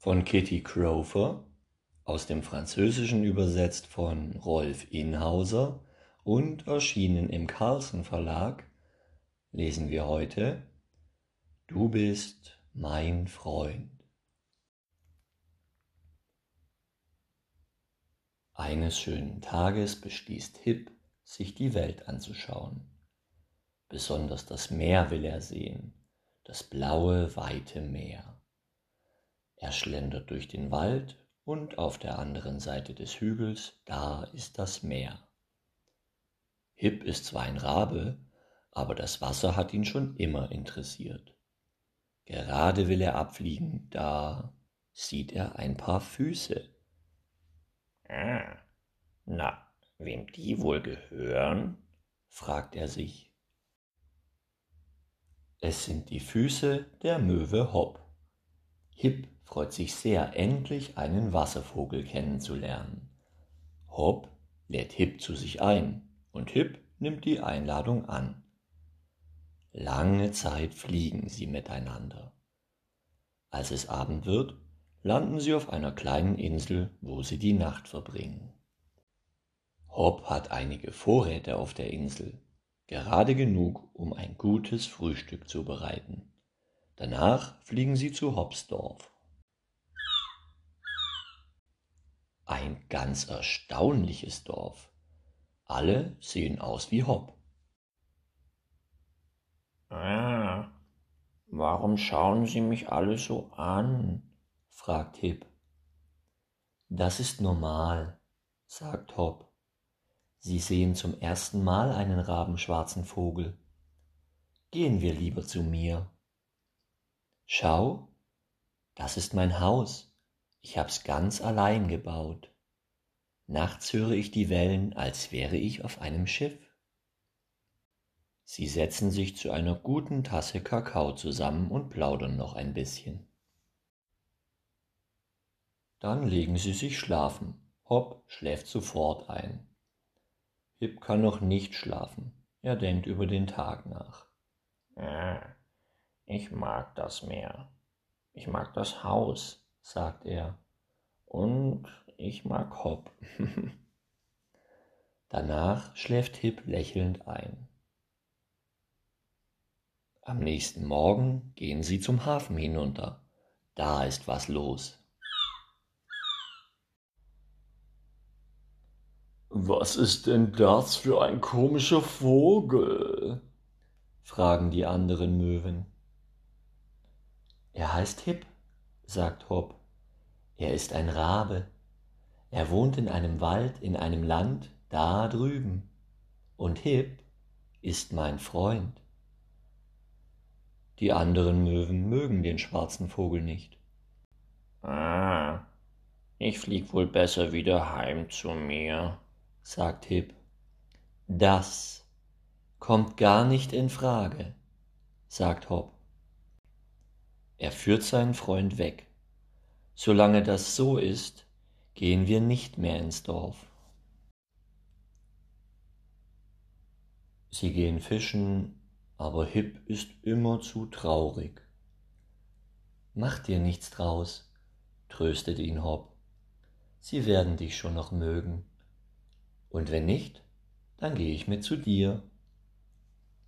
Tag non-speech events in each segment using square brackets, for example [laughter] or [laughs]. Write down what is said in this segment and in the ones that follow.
von Kitty Crofer, aus dem Französischen übersetzt von Rolf Inhauser und erschienen im Carlsen Verlag, lesen wir heute Du bist mein Freund. Eines schönen Tages beschließt Hip, sich die Welt anzuschauen. Besonders das Meer will er sehen, das blaue, weite Meer. Er schlendert durch den Wald und auf der anderen Seite des Hügels, da ist das Meer. Hip ist zwar ein Rabe, aber das Wasser hat ihn schon immer interessiert. Gerade will er abfliegen, da sieht er ein paar Füße. Ah, na, wem die wohl gehören? fragt er sich. Es sind die Füße der Möwe Hopp. Hip freut sich sehr, endlich einen Wasservogel kennenzulernen. Hop lädt Hip zu sich ein und Hip nimmt die Einladung an. Lange Zeit fliegen sie miteinander. Als es Abend wird, landen sie auf einer kleinen Insel, wo sie die Nacht verbringen. Hop hat einige Vorräte auf der Insel, gerade genug, um ein gutes Frühstück zu bereiten. Danach fliegen sie zu Hops Dorf. Ein ganz erstaunliches Dorf. Alle sehen aus wie Hopp. Ah, warum schauen Sie mich alle so an? fragt Hip. Das ist normal, sagt Hopp. Sie sehen zum ersten Mal einen rabenschwarzen Vogel. Gehen wir lieber zu mir. Schau, das ist mein Haus. Ich hab's ganz allein gebaut. Nachts höre ich die Wellen, als wäre ich auf einem Schiff. Sie setzen sich zu einer guten Tasse Kakao zusammen und plaudern noch ein bisschen. Dann legen sie sich schlafen. Hopp schläft sofort ein. Hip kann noch nicht schlafen. Er denkt über den Tag nach. Ich mag das Meer. Ich mag das Haus sagt er. Und ich mag Hopp. [laughs] Danach schläft Hip lächelnd ein. Am nächsten Morgen gehen sie zum Hafen hinunter. Da ist was los. Was ist denn das für ein komischer Vogel? fragen die anderen Möwen. Er heißt Hip, sagt Hopp. Er ist ein Rabe. Er wohnt in einem Wald in einem Land da drüben. Und Hip ist mein Freund. Die anderen Möwen mögen den schwarzen Vogel nicht. Ah, ich flieg wohl besser wieder heim zu mir, sagt Hip. Das kommt gar nicht in Frage, sagt Hopp. Er führt seinen Freund weg. Solange das so ist, gehen wir nicht mehr ins Dorf. Sie gehen fischen, aber Hip ist immer zu traurig. Mach dir nichts draus, tröstet ihn Hopp. Sie werden dich schon noch mögen. Und wenn nicht, dann gehe ich mit zu dir.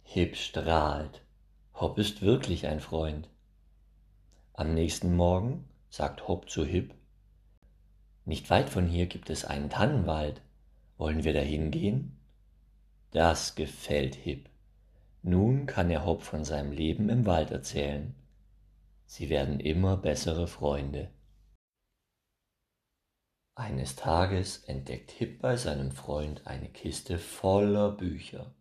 Hip strahlt. Hopp ist wirklich ein Freund. Am nächsten Morgen sagt Hopp zu Hip. Nicht weit von hier gibt es einen Tannenwald. Wollen wir da hingehen? Das gefällt Hip. Nun kann er Hopp von seinem Leben im Wald erzählen. Sie werden immer bessere Freunde. Eines Tages entdeckt Hip bei seinem Freund eine Kiste voller Bücher.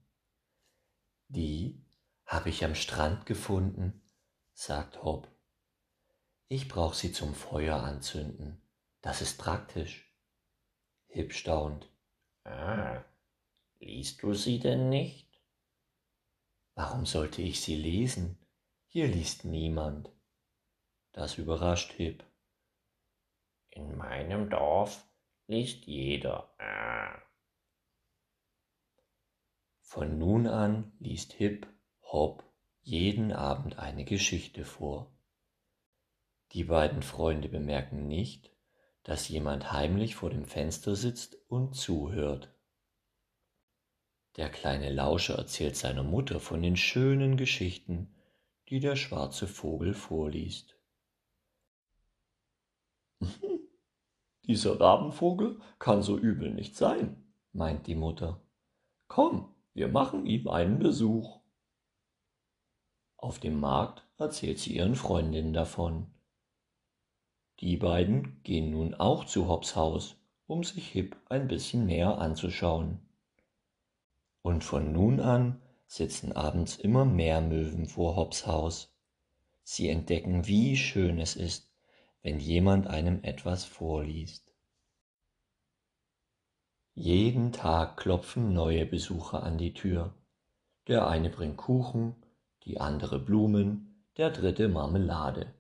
Die habe ich am Strand gefunden, sagt Hopp. Ich brauche sie zum Feuer anzünden. Das ist praktisch. Hip staunt. Ah, liest du sie denn nicht? Warum sollte ich sie lesen? Hier liest niemand. Das überrascht Hip. In meinem Dorf liest jeder. Ah. Von nun an liest Hip Hop jeden Abend eine Geschichte vor. Die beiden Freunde bemerken nicht, dass jemand heimlich vor dem Fenster sitzt und zuhört. Der kleine Lauscher erzählt seiner Mutter von den schönen Geschichten, die der schwarze Vogel vorliest. [laughs] Dieser Rabenvogel kann so übel nicht sein, meint die Mutter. Komm, wir machen ihm einen Besuch. Auf dem Markt erzählt sie ihren Freundinnen davon. Die beiden gehen nun auch zu Hobbs Haus, um sich Hip ein bisschen näher anzuschauen. Und von nun an sitzen abends immer mehr Möwen vor Hobbs Haus. Sie entdecken, wie schön es ist, wenn jemand einem etwas vorliest. Jeden Tag klopfen neue Besucher an die Tür. Der eine bringt Kuchen, die andere Blumen, der dritte Marmelade.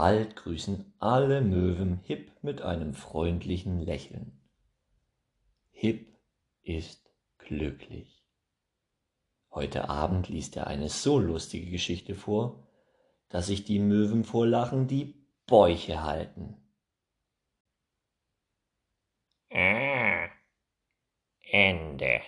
Bald grüßen alle Möwen Hip mit einem freundlichen Lächeln. Hip ist glücklich. Heute Abend liest er eine so lustige Geschichte vor, dass sich die Möwen vor Lachen die Bäuche halten. Ah, Ende.